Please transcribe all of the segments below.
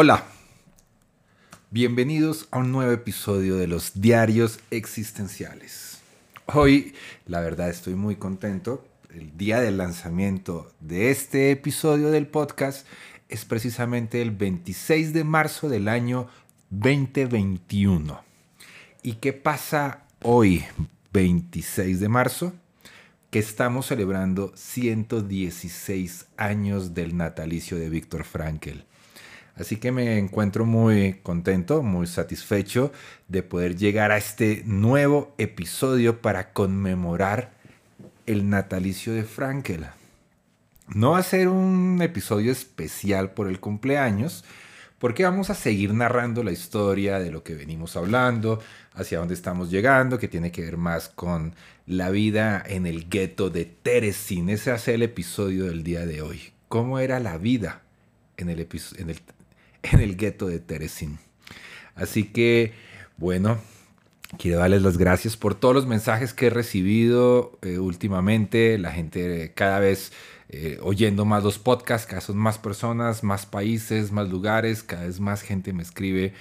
Hola, bienvenidos a un nuevo episodio de los Diarios Existenciales. Hoy, la verdad, estoy muy contento. El día del lanzamiento de este episodio del podcast es precisamente el 26 de marzo del año 2021. ¿Y qué pasa hoy, 26 de marzo? Que estamos celebrando 116 años del natalicio de Víctor Frankl. Así que me encuentro muy contento, muy satisfecho de poder llegar a este nuevo episodio para conmemorar el natalicio de Frankel. No va a ser un episodio especial por el cumpleaños, porque vamos a seguir narrando la historia de lo que venimos hablando, hacia dónde estamos llegando, que tiene que ver más con la vida en el gueto de Teresin. Ese hace el episodio del día de hoy. ¿Cómo era la vida en el, en el en el gueto de Teresin. Así que, bueno, quiero darles las gracias por todos los mensajes que he recibido eh, últimamente. La gente cada vez eh, oyendo más los podcasts, cada vez son más personas, más países, más lugares, cada vez más gente me escribe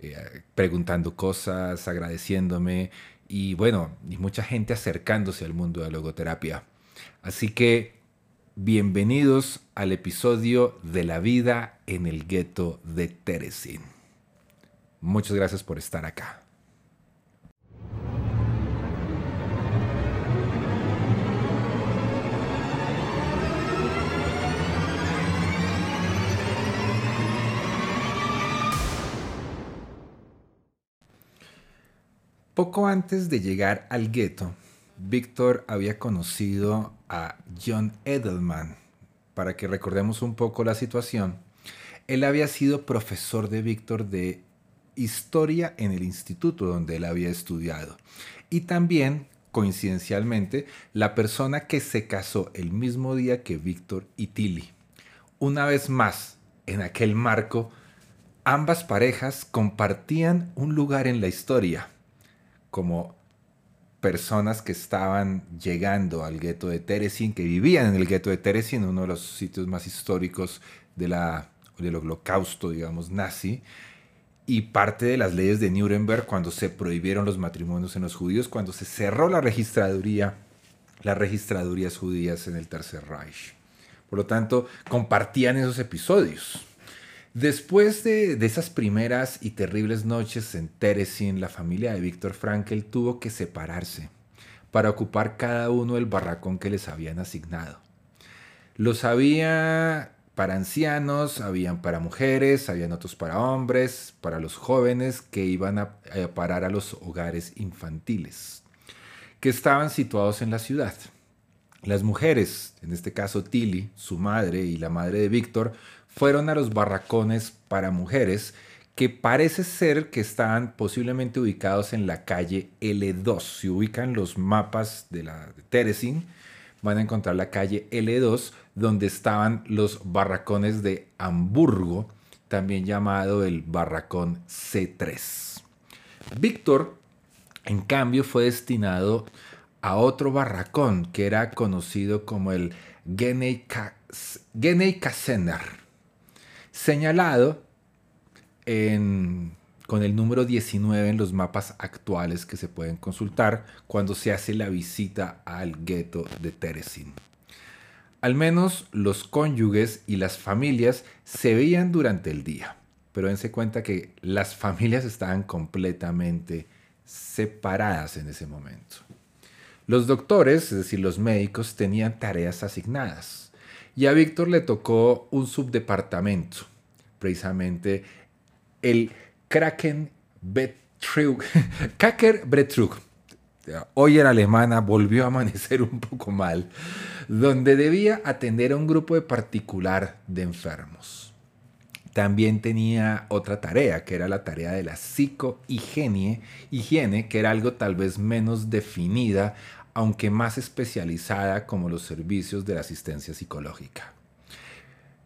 eh, preguntando cosas, agradeciéndome y bueno, y mucha gente acercándose al mundo de la logoterapia. Así que Bienvenidos al episodio de la vida en el gueto de Teresin. Muchas gracias por estar acá. Poco antes de llegar al gueto, Víctor había conocido a John Edelman. Para que recordemos un poco la situación, él había sido profesor de Víctor de historia en el instituto donde él había estudiado. Y también, coincidencialmente, la persona que se casó el mismo día que Víctor y Tilly. Una vez más, en aquel marco, ambas parejas compartían un lugar en la historia, como personas que estaban llegando al gueto de Teresin, que vivían en el gueto de Teresin, uno de los sitios más históricos de la, del holocausto, digamos, nazi, y parte de las leyes de Nuremberg cuando se prohibieron los matrimonios en los judíos, cuando se cerró la registraduría, las registradurías judías en el Tercer Reich. Por lo tanto, compartían esos episodios. Después de, esas primeras y terribles noches en Teresin, la familia de Víctor Frankel tuvo que separarse para ocupar cada uno el barracón que les habían asignado. Los había para ancianos, habían para mujeres, habían otros para hombres, para los jóvenes que iban a, a parar a los hogares infantiles, que estaban situados en la ciudad. Las mujeres, en este caso Tilly, su madre y la madre de Víctor, fueron a los barracones para mujeres que parece ser que estaban posiblemente ubicados en la calle L2. Si ubican los mapas de la Teresin, van a encontrar la calle L2 donde estaban los barracones de Hamburgo, también llamado el barracón C3. Víctor, en cambio, fue destinado a otro barracón que era conocido como el Genei Kassener señalado con el número 19 en los mapas actuales que se pueden consultar cuando se hace la visita al gueto de Teresin. Al menos los cónyuges y las familias se veían durante el día, pero dense cuenta que las familias estaban completamente separadas en ese momento. Los doctores, es decir, los médicos, tenían tareas asignadas y a Víctor le tocó un subdepartamento, precisamente el Kraken Betrug. Kaker Betrug. hoy en alemana volvió a amanecer un poco mal, donde debía atender a un grupo de particular de enfermos. También tenía otra tarea, que era la tarea de la psicohigiene, higiene, que era algo tal vez menos definida, aunque más especializada como los servicios de la asistencia psicológica.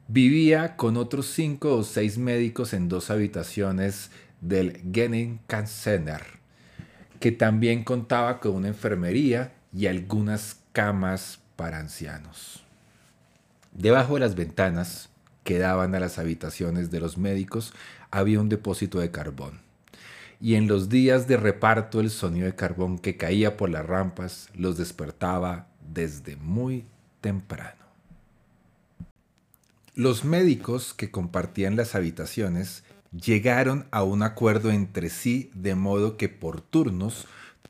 Vivía con otros cinco o seis médicos en dos habitaciones del Genenkassener, que también contaba con una enfermería y algunas camas para ancianos. Debajo de las ventanas que daban a las habitaciones de los médicos había un depósito de carbón. Y en los días de reparto el sonido de carbón que caía por las rampas los despertaba desde muy temprano. Los médicos que compartían las habitaciones llegaron a un acuerdo entre sí de modo que por turnos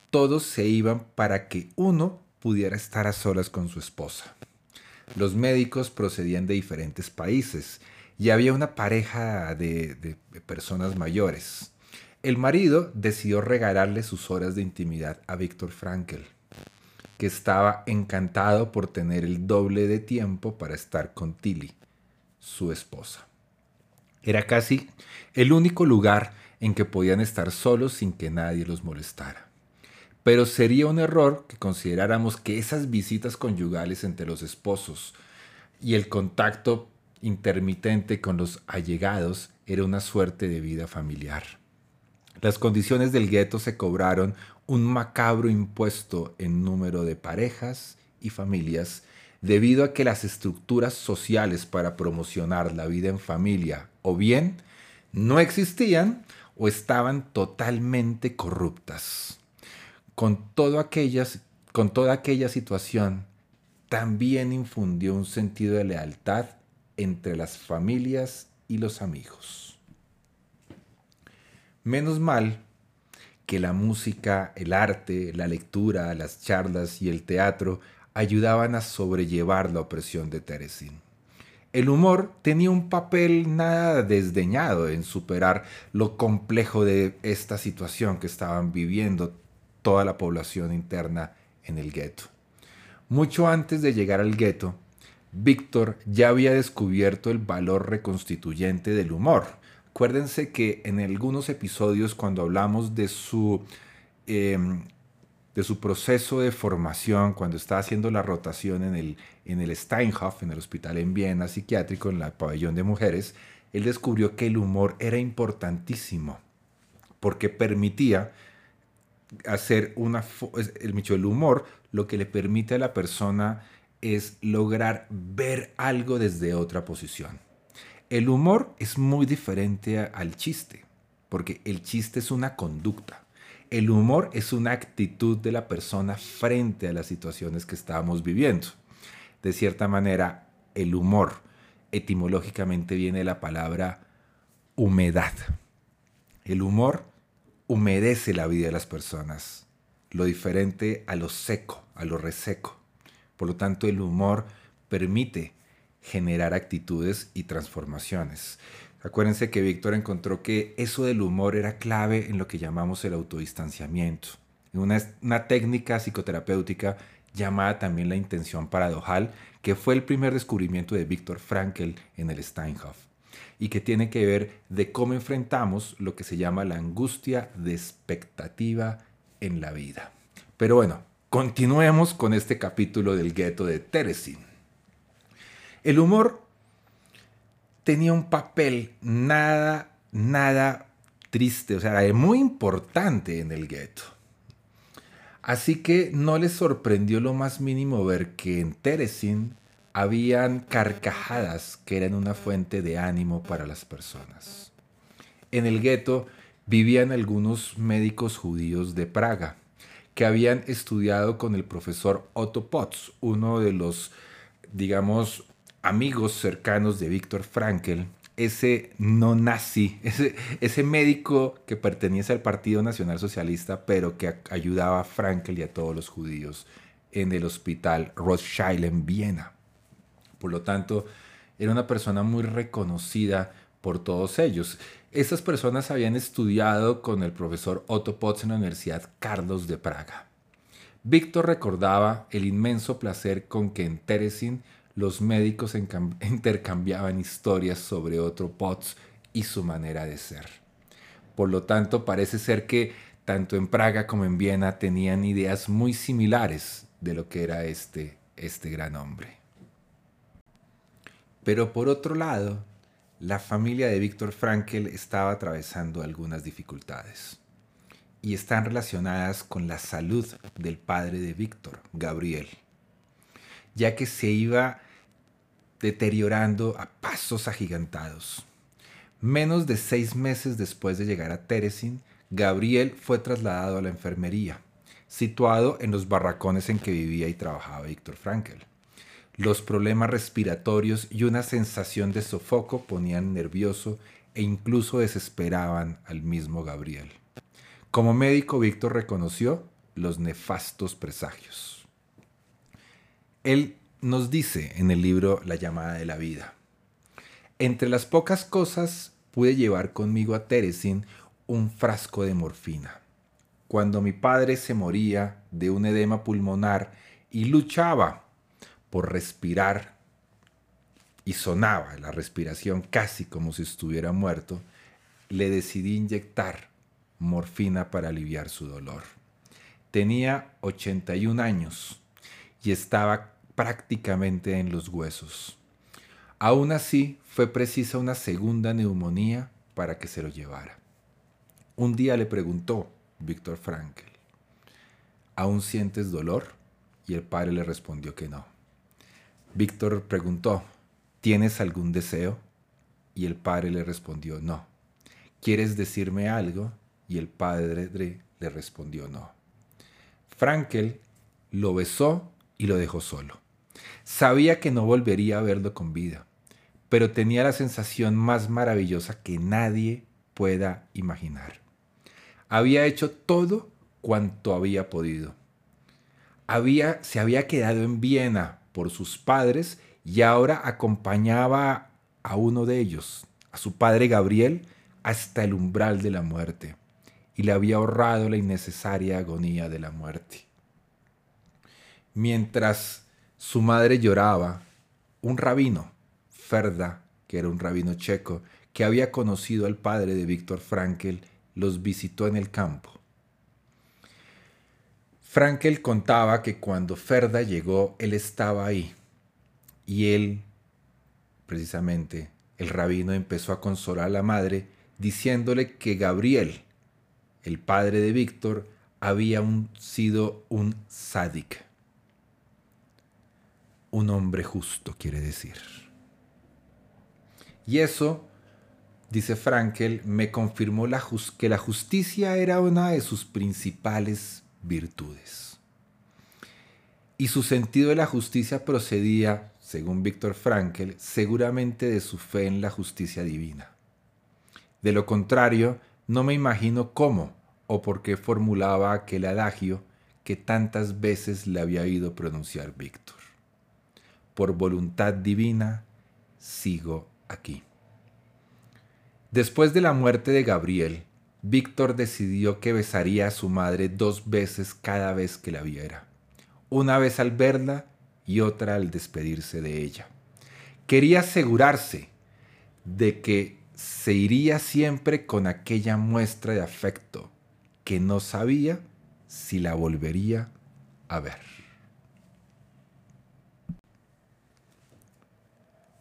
todos se iban para que uno pudiera estar a solas con su esposa. Los médicos procedían de diferentes países y había una pareja de, personas mayores. El marido decidió regalarle sus horas de intimidad a Víctor Frankel, que estaba encantado por tener el doble de tiempo para estar con Tilly su esposa. Era casi el único lugar en que podían estar solos sin que nadie los molestara. Pero sería un error que consideráramos que esas visitas conyugales entre los esposos y el contacto intermitente con los allegados era una suerte de vida familiar. Las condiciones del gueto se cobraron un macabro impuesto en número de parejas y familias debido a que las estructuras sociales para promocionar la vida en familia o bien no existían o estaban totalmente corruptas. Con, todo aquellas, con toda aquella situación, también infundió un sentido de lealtad entre las familias y los amigos. Menos mal que la música, el arte, la lectura, las charlas y el teatro ayudaban a sobrellevar la opresión de Teresín. El humor tenía un papel nada desdeñado en superar lo complejo de esta situación que estaban viviendo toda la población interna en el gueto. Mucho antes de llegar al gueto, Víctor ya había descubierto el valor reconstituyente del humor. Acuérdense que en algunos episodios cuando hablamos de su em, de su proceso de formación cuando estaba haciendo la rotación en el, en el Steinhoff, en el hospital en Viena psiquiátrico, en el pabellón de mujeres, él descubrió que el humor era importantísimo porque permitía hacer una... El, el humor lo que le permite a la persona es lograr ver algo desde otra posición. El humor es muy diferente al chiste, porque el chiste es una conducta. El humor es una actitud de la persona frente a las situaciones que estamos viviendo. De cierta manera, el humor etimológicamente viene de la palabra humedad. El humor humedece la vida de las personas, lo diferente a lo seco, a lo reseco. Por lo tanto, el humor permite generar actitudes y transformaciones. Acuérdense que Víctor encontró que eso del humor era clave en lo que llamamos el autodistanciamiento, una, una técnica psicoterapéutica llamada también la intención paradojal, que fue el primer descubrimiento de Víctor Frankl en el Steinhoff y que tiene que ver de cómo enfrentamos lo que se llama la angustia de expectativa en la vida. Pero bueno, continuemos con este capítulo del gueto de Teresin. El humor tenía un papel nada, nada triste, o sea, muy importante en el gueto. Así que no les sorprendió lo más mínimo ver que en Teresin habían carcajadas que eran una fuente de ánimo para las personas. En el gueto vivían algunos médicos judíos de Praga que habían estudiado con el profesor Otto Potts, uno de los, digamos, amigos cercanos de Víctor Frankel, ese no nazi, ese, médico que pertenece al Partido Nacional Socialista, pero que ayudaba a Frankel y a todos los judíos en el hospital Rothschild en Viena. Por lo tanto, era una persona muy reconocida por todos ellos. Estas personas habían estudiado con el profesor Otto Potts en la Universidad Carlos de Praga. Víctor recordaba el inmenso placer con que en Teresin los médicos intercambiaban historias sobre otro Potts y su manera de ser. Por lo tanto, parece ser que tanto en Praga como en Viena tenían ideas muy similares de lo que era este, este gran hombre. Pero por otro lado, la familia de Víctor Frankel estaba atravesando algunas dificultades y están relacionadas con la salud del padre de Víctor, Gabriel, ya que se iba deteriorando a pasos agigantados. Menos de seis meses después de llegar a Teresin, Gabriel fue trasladado a la enfermería, situado en los barracones en que vivía y trabajaba Víctor Frankel. Los problemas respiratorios y una sensación de sofoco ponían nervioso e incluso desesperaban al mismo Gabriel. Como médico, Víctor reconoció los nefastos presagios. Él nos dice en el libro La llamada de la vida, entre las pocas cosas pude llevar conmigo a Teresin un frasco de morfina. Cuando mi padre se moría de un edema pulmonar y luchaba por respirar y sonaba la respiración casi como si estuviera muerto, le decidí inyectar morfina para aliviar su dolor. Tenía 81 años y estaba prácticamente en los huesos. Aún así, fue precisa una segunda neumonía para que se lo llevara. Un día le preguntó Víctor Frankl, ¿aún sientes dolor? Y el padre le respondió que no. Víctor preguntó, ¿tienes algún deseo? Y el padre le respondió, no. ¿Quieres decirme algo? Y el padre le respondió, no. Frankel lo besó y lo dejó solo. Sabía que no volvería a verlo con vida pero tenía la sensación más maravillosa que nadie pueda imaginar. Había hecho todo cuanto había podido. Había, se había quedado en Viena por sus padres y ahora acompañaba a uno de ellos, a su padre Gabriel, hasta el umbral de la muerte y le había ahorrado la innecesaria agonía de la muerte. Mientras su madre lloraba, un rabino Ferda, que era un rabino checo, que había conocido al padre de Víctor Frankel, los visitó en el campo. Frankel contaba que cuando Ferda llegó, él estaba ahí. Y él, precisamente, el rabino empezó a consolar a la madre diciéndole que Gabriel, el padre de Víctor, había sido un sádic. Un hombre justo, quiere decir. Y eso, dice Frankel, me confirmó que la justicia era una de sus principales virtudes. Y su sentido de la justicia procedía, según Víctor Frankel, seguramente de su fe en la justicia divina. De lo contrario, no me imagino cómo o por qué formulaba aquel adagio que tantas veces le había oído pronunciar Víctor. Por voluntad divina, sigo aquí. Después de la muerte de Gabriel, Víctor decidió que besaría a su madre dos veces cada vez que la viera, una vez al verla y otra al despedirse de ella. Quería asegurarse de que se iría siempre con aquella muestra de afecto que no sabía si la volvería a ver.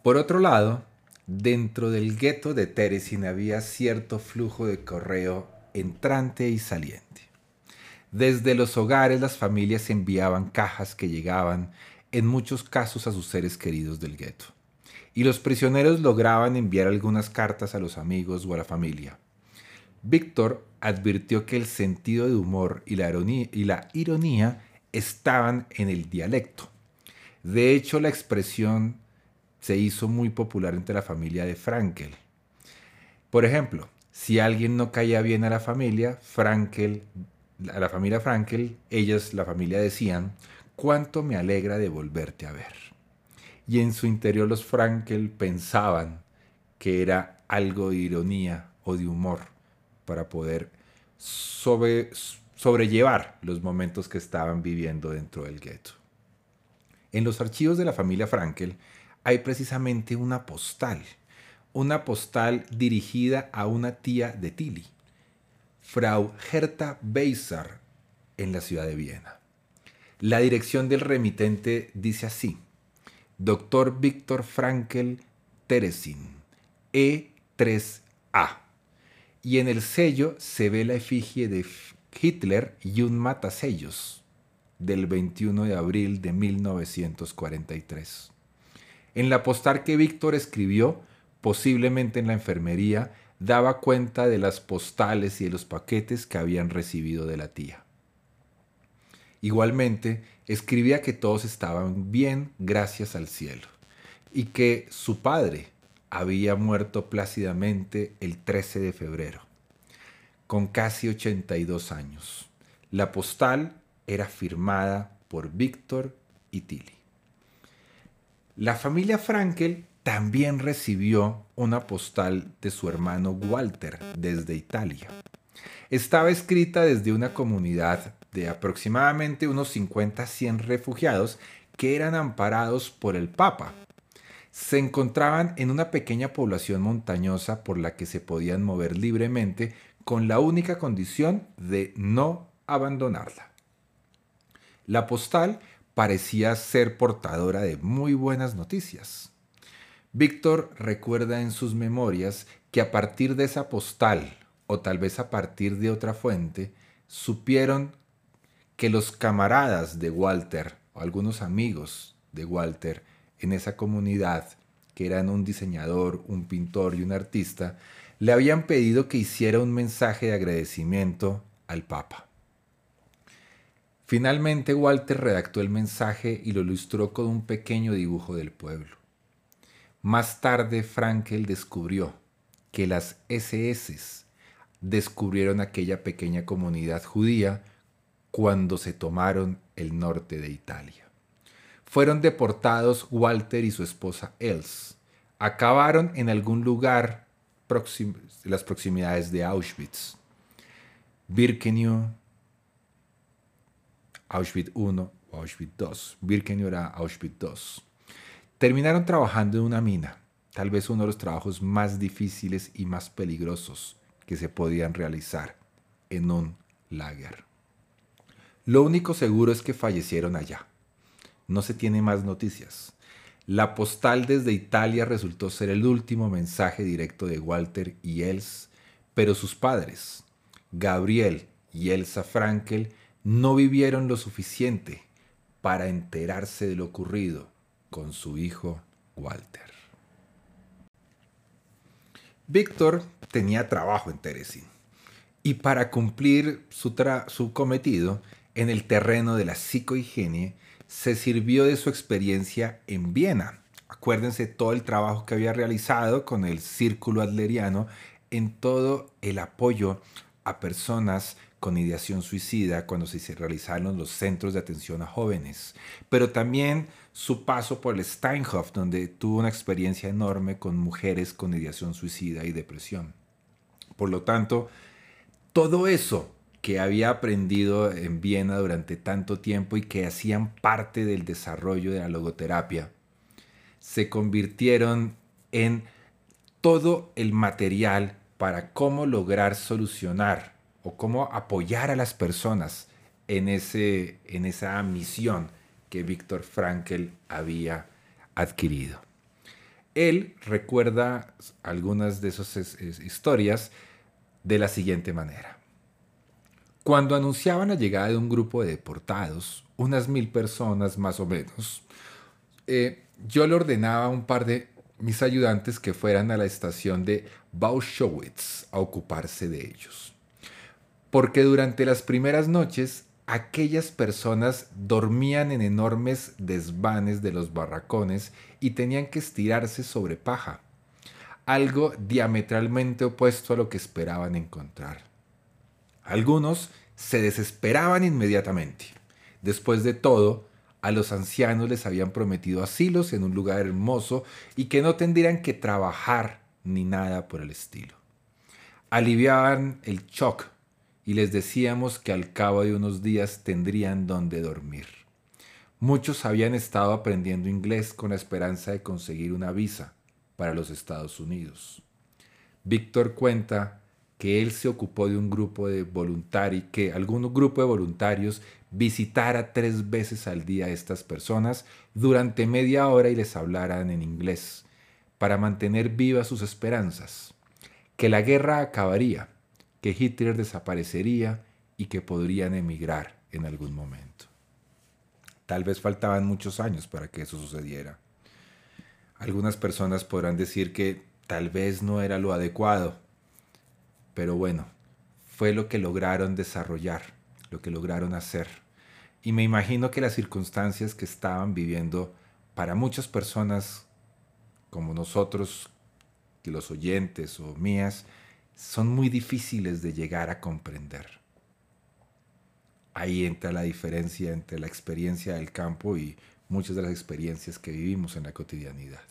Por otro lado, Dentro del gueto de Teresin había cierto flujo de correo entrante y saliente. Desde los hogares las familias enviaban cajas que llegaban en muchos casos a sus seres queridos del gueto. Y los prisioneros lograban enviar algunas cartas a los amigos o a la familia. Víctor advirtió que el sentido de humor y la, ironía, y la ironía estaban en el dialecto. De hecho, la expresión se hizo muy popular entre la familia de Frankel. Por ejemplo, si alguien no caía bien a la familia, Frankel, a la familia Frankel, ellas, la familia decían, cuánto me alegra de volverte a ver. Y en su interior los Frankel pensaban que era algo de ironía o de humor para poder sobrellevar los momentos que estaban viviendo dentro del gueto. En los archivos de la familia Frankel hay precisamente una postal, una postal dirigida a una tía de Tilly, Frau Hertha Beisar, en la ciudad de Viena. La dirección del remitente dice así, Dr. Víctor Frankel Teresin, E3A. Y en el sello se ve la efigie de Hitler y un matasellos del 21 de abril de 1943. En la postal que Víctor escribió, posiblemente en la enfermería, daba cuenta de las postales y de los paquetes que habían recibido de la tía. Igualmente, escribía que todos estaban bien gracias al cielo y que su padre había muerto plácidamente el 13 de febrero, con casi 82 años. La postal era firmada por Víctor y Tilly. La familia Frankel también recibió una postal de su hermano Walter desde Italia. Estaba escrita desde una comunidad de aproximadamente unos 50-100 refugiados que eran amparados por el Papa. Se encontraban en una pequeña población montañosa por la que se podían mover libremente con la única condición de no abandonarla. La postal parecía ser portadora de muy buenas noticias. Víctor recuerda en sus memorias que a partir de esa postal, o tal vez a partir de otra fuente, supieron que los camaradas de Walter, o algunos amigos de Walter en esa comunidad, que eran un diseñador, un pintor y un artista, le habían pedido que hiciera un mensaje de agradecimiento al Papa. Finalmente Walter redactó el mensaje y lo ilustró con un pequeño dibujo del pueblo. Más tarde Frankel descubrió que las SS descubrieron aquella pequeña comunidad judía cuando se tomaron el norte de Italia. Fueron deportados Walter y su esposa Els. Acabaron en algún lugar las proximidades de Auschwitz. Birkenau, Auschwitz I o Auschwitz II. Birkenau era Auschwitz II. Terminaron trabajando en una mina, tal vez uno de los trabajos más difíciles y más peligrosos que se podían realizar en un lager. Lo único seguro es que fallecieron allá. No se tiene más noticias. La postal desde Italia resultó ser el último mensaje directo de Walter y Els, pero sus padres, Gabriel y Elsa Frankel, no vivieron lo suficiente para enterarse de lo ocurrido con su hijo Walter. Víctor tenía trabajo en Teresín y para cumplir su, su cometido en el terreno de la psicohigiene se sirvió de su experiencia en Viena. Acuérdense todo el trabajo que había realizado con el círculo adleriano en todo el apoyo a personas con ideación suicida cuando se realizaron los centros de atención a jóvenes, pero también su paso por el Steinhof, donde tuvo una experiencia enorme con mujeres con ideación suicida y depresión. Por lo tanto, todo eso que había aprendido en Viena durante tanto tiempo y que hacían parte del desarrollo de la logoterapia, se convirtieron en todo el material para cómo lograr solucionar o cómo apoyar a las personas en, ese, en esa misión que Víctor Frankel había adquirido. Él recuerda algunas de esas historias de la siguiente manera. Cuando anunciaban la llegada de un grupo de deportados, unas mil personas más o menos, eh, yo le ordenaba a un par de mis ayudantes que fueran a la estación de Bauschowitz a ocuparse de ellos porque durante las primeras noches aquellas personas dormían en enormes desvanes de los barracones y tenían que estirarse sobre paja, algo diametralmente opuesto a lo que esperaban encontrar. Algunos se desesperaban inmediatamente. Después de todo, a los ancianos les habían prometido asilos en un lugar hermoso y que no tendrían que trabajar ni nada por el estilo. Aliviaban el shock y les decíamos que al cabo de unos días tendrían donde dormir. Muchos habían estado aprendiendo inglés con la esperanza de conseguir una visa para los Estados Unidos. Víctor cuenta que él se ocupó de un grupo de voluntarios, que algún grupo de voluntarios visitara tres veces al día a estas personas durante media hora y les hablaran en inglés, para mantener vivas sus esperanzas, que la guerra acabaría, que Hitler desaparecería y que podrían emigrar en algún momento. Tal vez faltaban muchos años para que eso sucediera. Algunas personas podrán decir que tal vez no era lo adecuado, pero bueno, fue lo que lograron desarrollar, lo que lograron hacer. Y me imagino que las circunstancias que estaban viviendo para muchas personas como nosotros, los oyentes o mías, son muy difíciles de llegar a comprender. Ahí entra la diferencia entre la experiencia del campo y muchas de las experiencias que vivimos en la cotidianidad.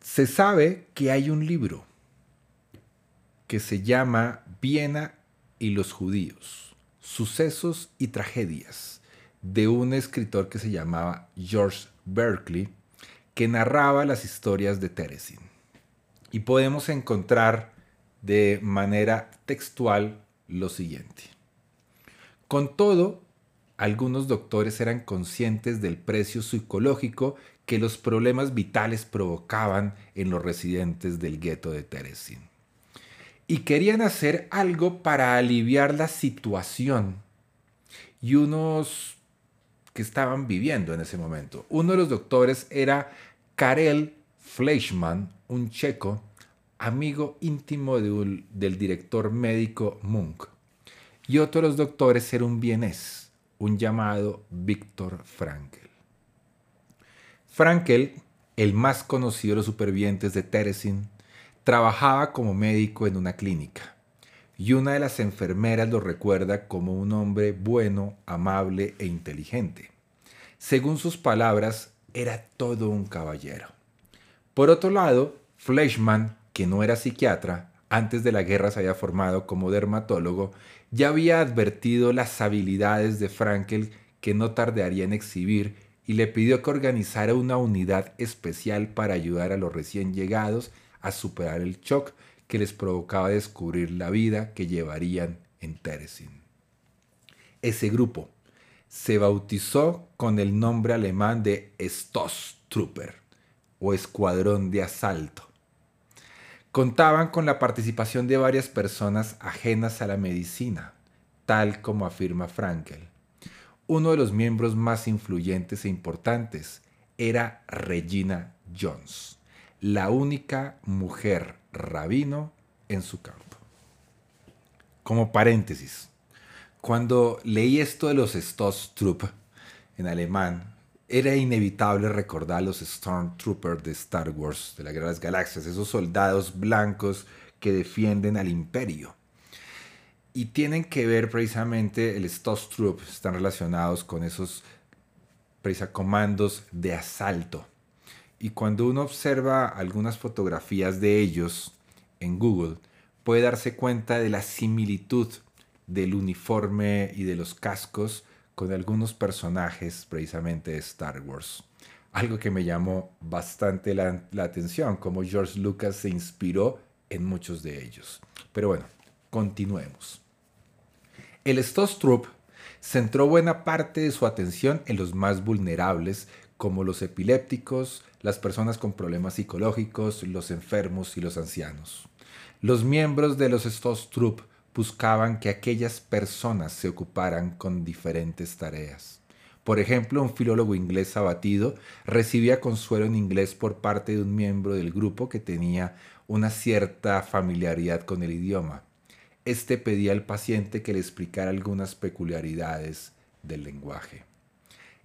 Se sabe que hay un libro que se llama Viena y los judíos, sucesos y tragedias, de un escritor que se llamaba George Berkeley, que narraba las historias de Teresin. Y podemos encontrar de manera textual lo siguiente. Con todo, algunos doctores eran conscientes del precio psicológico que los problemas vitales provocaban en los residentes del gueto de Teresin. Y querían hacer algo para aliviar la situación y unos que estaban viviendo en ese momento. Uno de los doctores era Karel Fleischmann, un checo, amigo íntimo del director médico Munk. Y otro de los doctores era un vienés, un llamado Víctor Frankel. Frankel, el más conocido de los supervivientes de Teresin, trabajaba como médico en una clínica y una de las enfermeras lo recuerda como un hombre bueno, amable e inteligente. Según sus palabras, era todo un caballero. Por otro lado, Fleischmann, que no era psiquiatra, antes de la guerra se había formado como dermatólogo, ya había advertido las habilidades de Frankel que no tardaría en exhibir y le pidió que organizara una unidad especial para ayudar a los recién llegados a superar el shock que les provocaba descubrir la vida que llevarían en Teresin. Ese grupo se bautizó con el nombre alemán de Stoßtrupper o Escuadrón de Asalto. Contaban con la participación de varias personas ajenas a la medicina, tal como afirma Frankel. Uno de los miembros más influyentes e importantes era Regina Jones, la única mujer rabino en su campo. Como paréntesis, cuando leí esto de los Stoßtrupp en alemán, era inevitable recordar los Stormtroopers de Star Wars, de la Guerra de las Galaxias, esos soldados blancos que defienden al imperio y tienen que ver precisamente el Stoßtrupp, están relacionados con esos comandos de asalto. Y cuando uno observa algunas fotografías de ellos en Google, puede darse cuenta de la similitud del uniforme y de los cascos con algunos personajes precisamente de Star Wars. Algo que me llamó bastante la, atención, como George Lucas se inspiró en muchos de ellos. Pero bueno, continuemos. El Stostrup centró buena parte de su atención en los más vulnerables, como los epilépticos, las personas con problemas psicológicos, los enfermos y los ancianos. Los miembros de los Stostrup buscaban que aquellas personas se ocuparan con diferentes tareas. Por ejemplo, un filólogo inglés abatido recibía consuelo en inglés por parte de un miembro del grupo que tenía una cierta familiaridad con el idioma. Este pedía al paciente que le explicara algunas peculiaridades del lenguaje.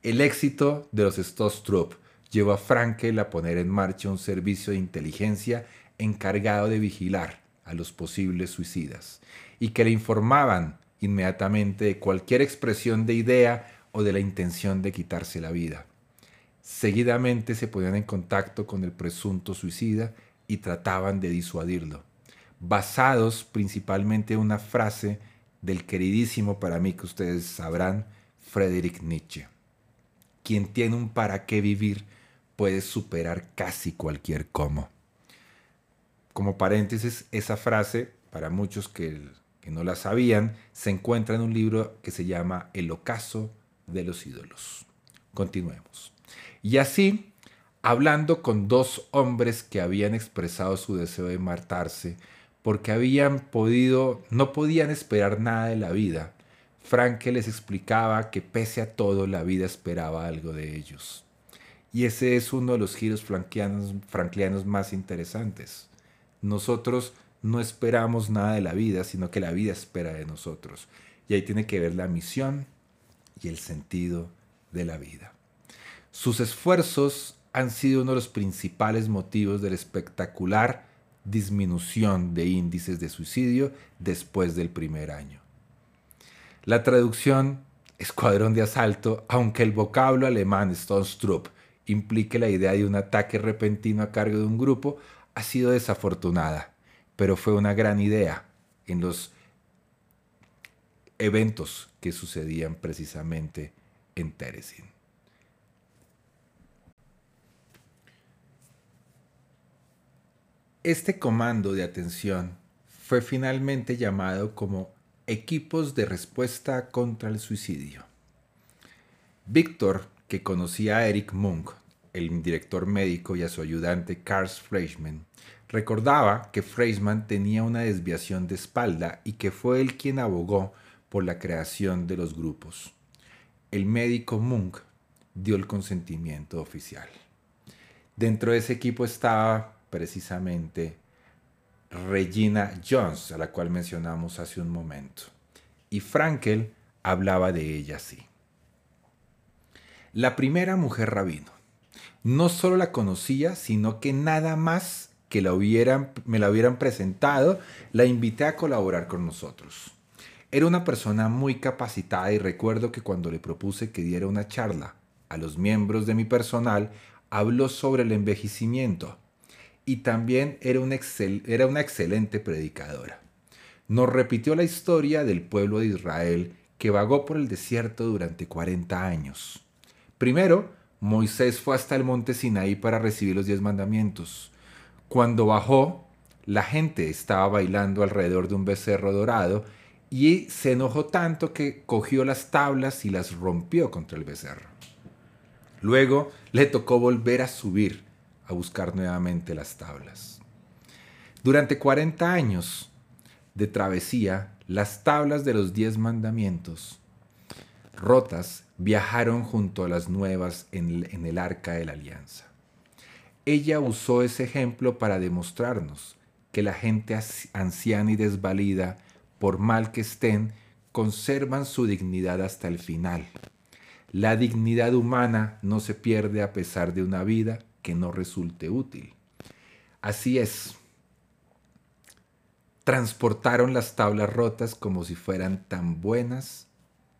El éxito de los Stostrup llevó a Frankel a poner en marcha un servicio de inteligencia encargado de vigilar a los posibles suicidas y que le informaban inmediatamente de cualquier expresión de idea o de la intención de quitarse la vida. Seguidamente se ponían en contacto con el presunto suicida y trataban de disuadirlo basados principalmente en una frase del queridísimo para mí que ustedes sabrán, Friedrich Nietzsche. Quien tiene un para qué vivir puede superar casi cualquier cómo. Como paréntesis, esa frase, para muchos que, no la sabían, se encuentra en un libro que se llama El ocaso de los ídolos. Continuemos. Y así, hablando con dos hombres que habían expresado su deseo de matarse, porque habían podido, no podían esperar nada de la vida. Franke les explicaba que pese a todo la vida esperaba algo de ellos. Y ese es uno de los giros franklianos, más interesantes. Nosotros no esperamos nada de la vida, sino que la vida espera de nosotros. Y ahí tiene que ver la misión y el sentido de la vida. Sus esfuerzos han sido uno de los principales motivos del espectacular disminución de índices de suicidio después del primer año. La traducción escuadrón de asalto, aunque el vocablo alemán Stonstrup implique la idea de un ataque repentino a cargo de un grupo, ha sido desafortunada, pero fue una gran idea en los eventos que sucedían precisamente en Teresin. Este comando de atención fue finalmente llamado como Equipos de Respuesta contra el Suicidio. Víctor, que conocía a Eric Munk, el director médico, y a su ayudante Karl Fleischmann, recordaba que Fleischmann tenía una desviación de espalda y que fue él quien abogó por la creación de los grupos. El médico Munk dio el consentimiento oficial. Dentro de ese equipo estaba precisamente Regina Jones, a la cual mencionamos hace un momento. Y Frankel hablaba de ella así. La primera mujer rabino. No solo la conocía, sino que nada más que la hubieran, me la hubieran presentado, la invité a colaborar con nosotros. Era una persona muy capacitada y recuerdo que cuando le propuse que diera una charla a los miembros de mi personal, habló sobre el envejecimiento y también era, era una excelente predicadora. Nos repitió la historia del pueblo de Israel que vagó por el desierto durante 40 años. Primero, Moisés fue hasta el monte Sinaí para recibir los diez mandamientos. Cuando bajó, la gente estaba bailando alrededor de un becerro dorado y se enojó tanto que cogió las tablas y las rompió contra el becerro. Luego le tocó volver a subir a buscar nuevamente las tablas. Durante 40 años de travesía, las tablas de los diez mandamientos rotas viajaron junto a las nuevas en, el arca de la alianza. Ella usó ese ejemplo para demostrarnos que la gente anciana y desvalida, por mal que estén, conservan su dignidad hasta el final. La dignidad humana no se pierde a pesar de una vida que no resulte útil. Así es. Transportaron las tablas rotas como si fueran tan buenas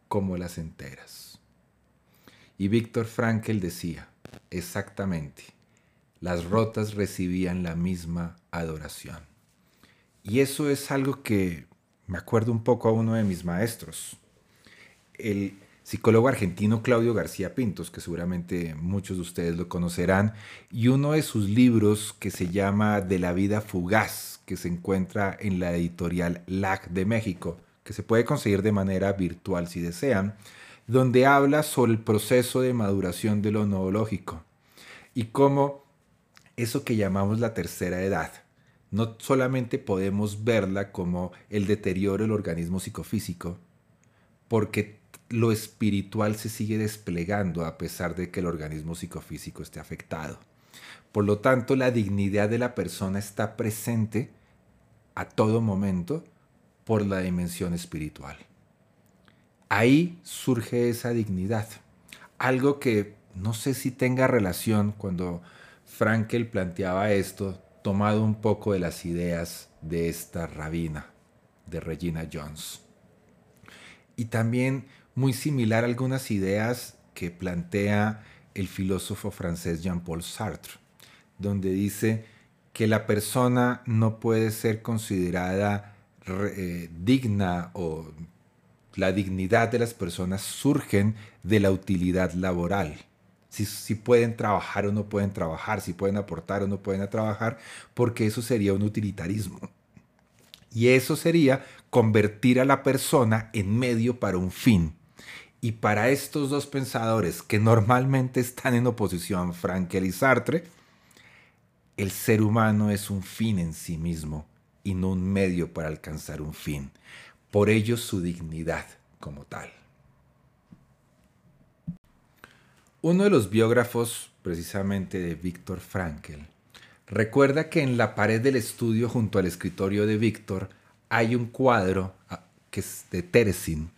como las enteras. Y Víctor Frankel decía, exactamente, las rotas recibían la misma adoración. Y eso es algo que me acuerdo un poco a uno de mis maestros. El psicólogo argentino Claudio García Pintos, que seguramente muchos de ustedes lo conocerán, y uno de sus libros que se llama De la vida fugaz, que se encuentra en la editorial LAC de México, que se puede conseguir de manera virtual si desean, donde habla sobre el proceso de maduración de lo neurológico y cómo eso que llamamos la tercera edad, no solamente podemos verla como el deterioro del organismo psicofísico, porque lo espiritual se sigue desplegando a pesar de que el organismo psicofísico esté afectado. Por lo tanto, la dignidad de la persona está presente a todo momento por la dimensión espiritual. Ahí surge esa dignidad. Algo que no sé si tenga relación cuando Frankel planteaba esto, tomado un poco de las ideas de esta rabina, de Regina Jones. Y también muy similar a algunas ideas que plantea el filósofo francés Jean-Paul Sartre, donde dice que la persona no puede ser considerada eh, digna o la dignidad de las personas surgen de la utilidad laboral. Si, pueden trabajar o no pueden trabajar, si pueden aportar o no pueden trabajar, porque eso sería un utilitarismo. Y eso sería convertir a la persona en medio para un fin. Y para estos dos pensadores que normalmente están en oposición, Frankel y Sartre, el ser humano es un fin en sí mismo y no un medio para alcanzar un fin. Por ello su dignidad como tal. Uno de los biógrafos precisamente de Víctor Frankel recuerda que en la pared del estudio junto al escritorio de Víctor hay un cuadro ah, que es de Teresin,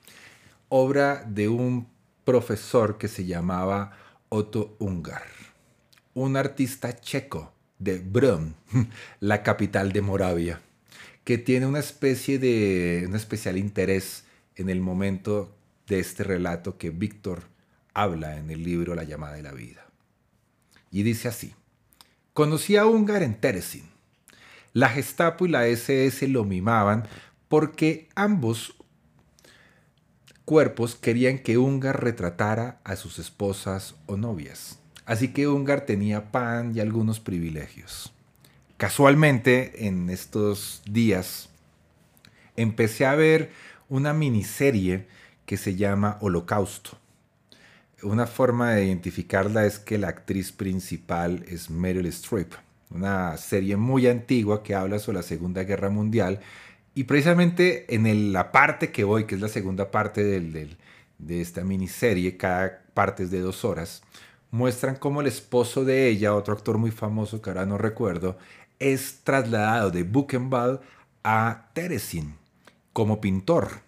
obra de un profesor que se llamaba Otto Ungar, un artista checo de Brno, la capital de Moravia, que tiene una especie de un especial interés en el momento de este relato que Víctor habla en el libro La llamada de la vida. Y dice así, conocí a Ungar en Teresin. La Gestapo y la SS lo mimaban porque ambos cuerpos querían que Ungar retratara a sus esposas o novias. Así que Ungar tenía pan y algunos privilegios. Casualmente, en estos días, empecé a ver una miniserie que se llama Holocausto. Una forma de identificarla es que la actriz principal es Meryl Streep, una serie muy antigua que habla sobre la Segunda Guerra Mundial. Y precisamente en la parte que voy, que es la segunda parte de esta miniserie, cada parte es de dos horas, muestran cómo el esposo de ella, otro actor muy famoso que ahora no recuerdo, es trasladado de Buchenwald a Teresin como pintor.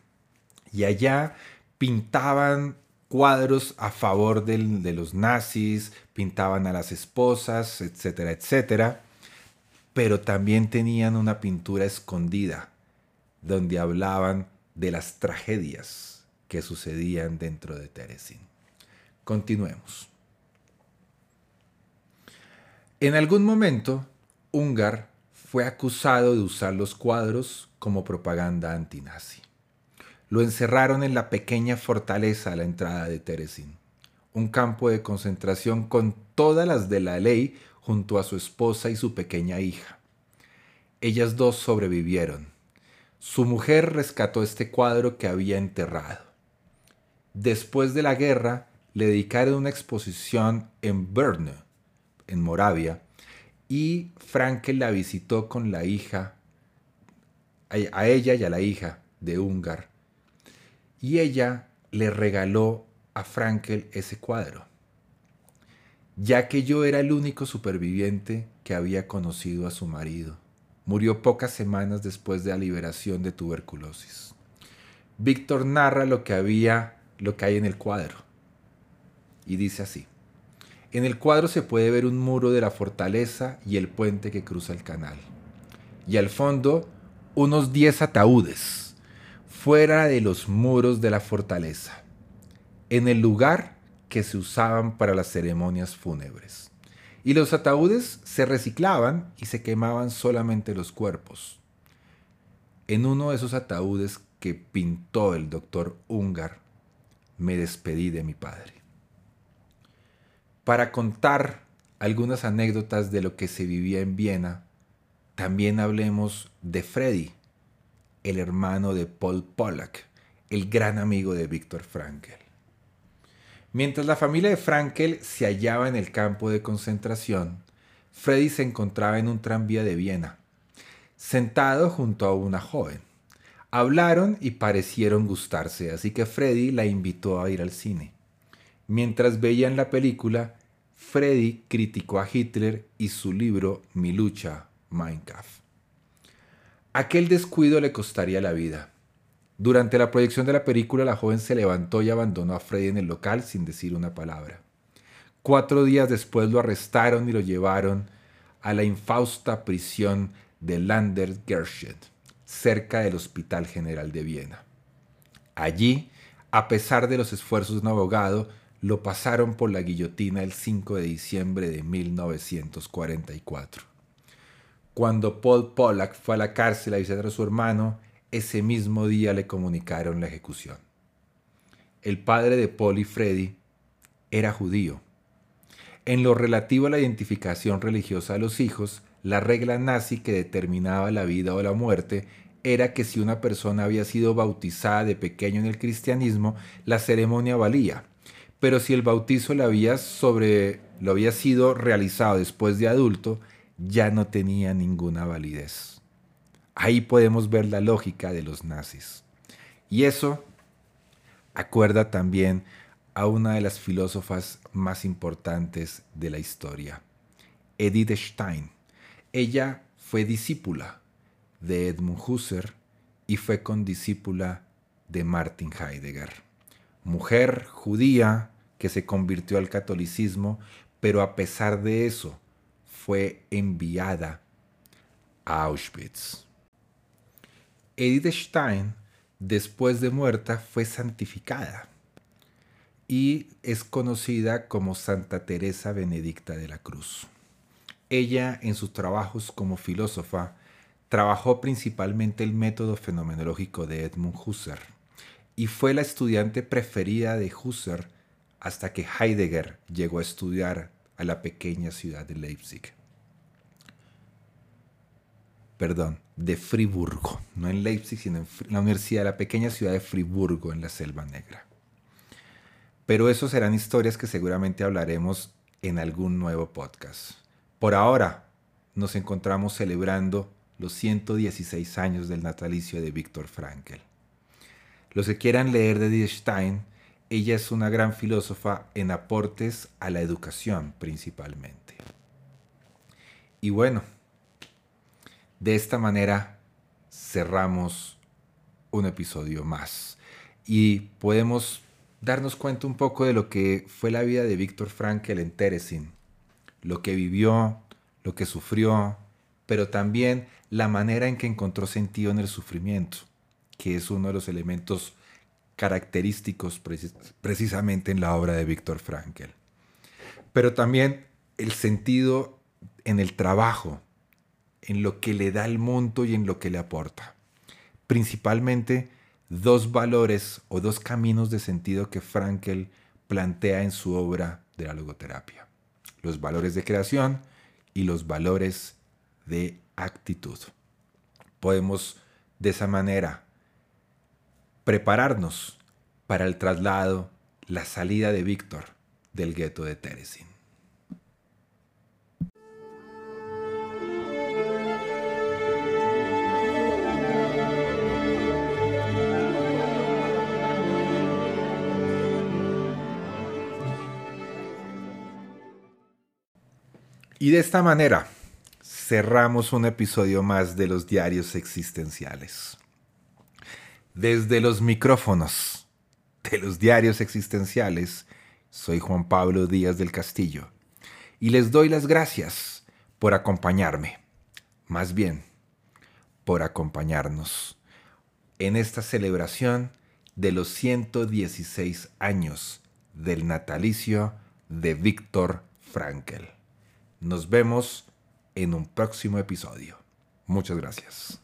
Y allá pintaban cuadros a favor de los nazis, pintaban a las esposas, etcétera, etcétera. Pero también tenían una pintura escondida, donde hablaban de las tragedias que sucedían dentro de Teresin. Continuemos. En algún momento, Ungar fue acusado de usar los cuadros como propaganda antinazi. Lo encerraron en la pequeña fortaleza a la entrada de Teresin, un campo de concentración con todas las de la ley junto a su esposa y su pequeña hija. Ellas dos sobrevivieron. Su mujer rescató este cuadro que había enterrado. Después de la guerra, le dedicaron una exposición en Brno, en Moravia, y Frankel la visitó con la hija, a ella y a la hija de Ungar, y ella le regaló a Frankel ese cuadro, ya que yo era el único superviviente que había conocido a su marido. Murió pocas semanas después de la liberación de tuberculosis. Víctor narra lo que había, lo que hay en el cuadro. Y dice así: en el cuadro se puede ver un muro de la fortaleza y el puente que cruza el canal. Y al fondo, unos 10 ataúdes, fuera de los muros de la fortaleza, en el lugar que se usaban para las ceremonias fúnebres. Y los ataúdes se reciclaban y se quemaban solamente los cuerpos. En uno de esos ataúdes que pintó el doctor Ungar, me despedí de mi padre para contar algunas anécdotas de lo que se vivía en Viena, también hablemos de Freddy, el hermano de Paul Pollack, el gran amigo de Víctor Frankel. Mientras la familia de Frankel se hallaba en el campo de concentración, Freddy se encontraba en un tranvía de Viena, sentado junto a una joven. Hablaron y parecieron gustarse, así que Freddy la invitó a ir al cine. Mientras veían la película, Freddy criticó a Hitler y su libro Mi lucha, Mein. Aquel descuido le costaría la vida. Durante la proyección de la película, la joven se levantó y abandonó a Freddy en el local sin decir una palabra. Cuatro días después lo arrestaron y lo llevaron a la infausta prisión de Landergershet, cerca del Hospital General de Viena. Allí, a pesar de los esfuerzos de un abogado, lo pasaron por la guillotina el 5 de diciembre de 1944. Cuando Paul Pollack fue a la cárcel a visitar a su hermano, ese mismo día le comunicaron la ejecución. El padre de Paul y Freddy era judío. En lo relativo a la identificación religiosa de los hijos, la regla nazi que determinaba la vida o la muerte era que si una persona había sido bautizada de pequeño en el cristianismo, la ceremonia valía. Pero si el bautizo lo había, sido realizado después de adulto, ya no tenía ninguna validez. Ahí podemos ver la lógica de los nazis. Y eso acuerda también a una de las filósofas más importantes de la historia, Edith Stein. Ella fue discípula de Edmund Husserl y fue condiscípula de Martin Heidegger. Mujer judía que se convirtió al catolicismo, pero a pesar de eso fue enviada a Auschwitz. Edith Stein, después de muerta, fue santificada y es conocida como Santa Teresa Benedicta de la Cruz. Ella, en sus trabajos como filósofa, trabajó principalmente el método fenomenológico de Edmund Husserl y fue la estudiante preferida de Husserl hasta que Heidegger llegó a estudiar a la pequeña ciudad de Leipzig. Perdón, de Friburgo, no en Leipzig, sino en la universidad la pequeña ciudad de Friburgo en la Selva Negra. Pero eso serán historias que seguramente hablaremos en algún nuevo podcast. Por ahora, nos encontramos celebrando los 116 años del natalicio de Víctor Frankl. Los que quieran leer de Edith Stein, ella es una gran filósofa en aportes a la educación principalmente. Y bueno, de esta manera cerramos un episodio más. Y podemos darnos cuenta un poco de lo que fue la vida de Víctor Frankl en Teresin, lo que vivió, lo que sufrió, pero también la manera en que encontró sentido en el sufrimiento, que es uno de los elementos característicos precisamente en la obra de Víctor Frankl. Pero también el sentido en el trabajo, en lo que le da al mundo y en lo que le aporta. Principalmente dos valores o dos caminos de sentido que Frankl plantea en su obra de la logoterapia. Los valores de creación y los valores de actitud. Podemos de esa manera prepararnos para el traslado, la salida de Víctor del gueto de Teresin. Y de esta manera cerramos un episodio más de los diarios existenciales. Desde los micrófonos de los diarios existenciales, soy Juan Pablo Díaz del Castillo y les doy las gracias por acompañarme, más bien por acompañarnos en esta celebración de los 116 años del natalicio de Víctor Frankl. Nos vemos en un próximo episodio. Muchas gracias.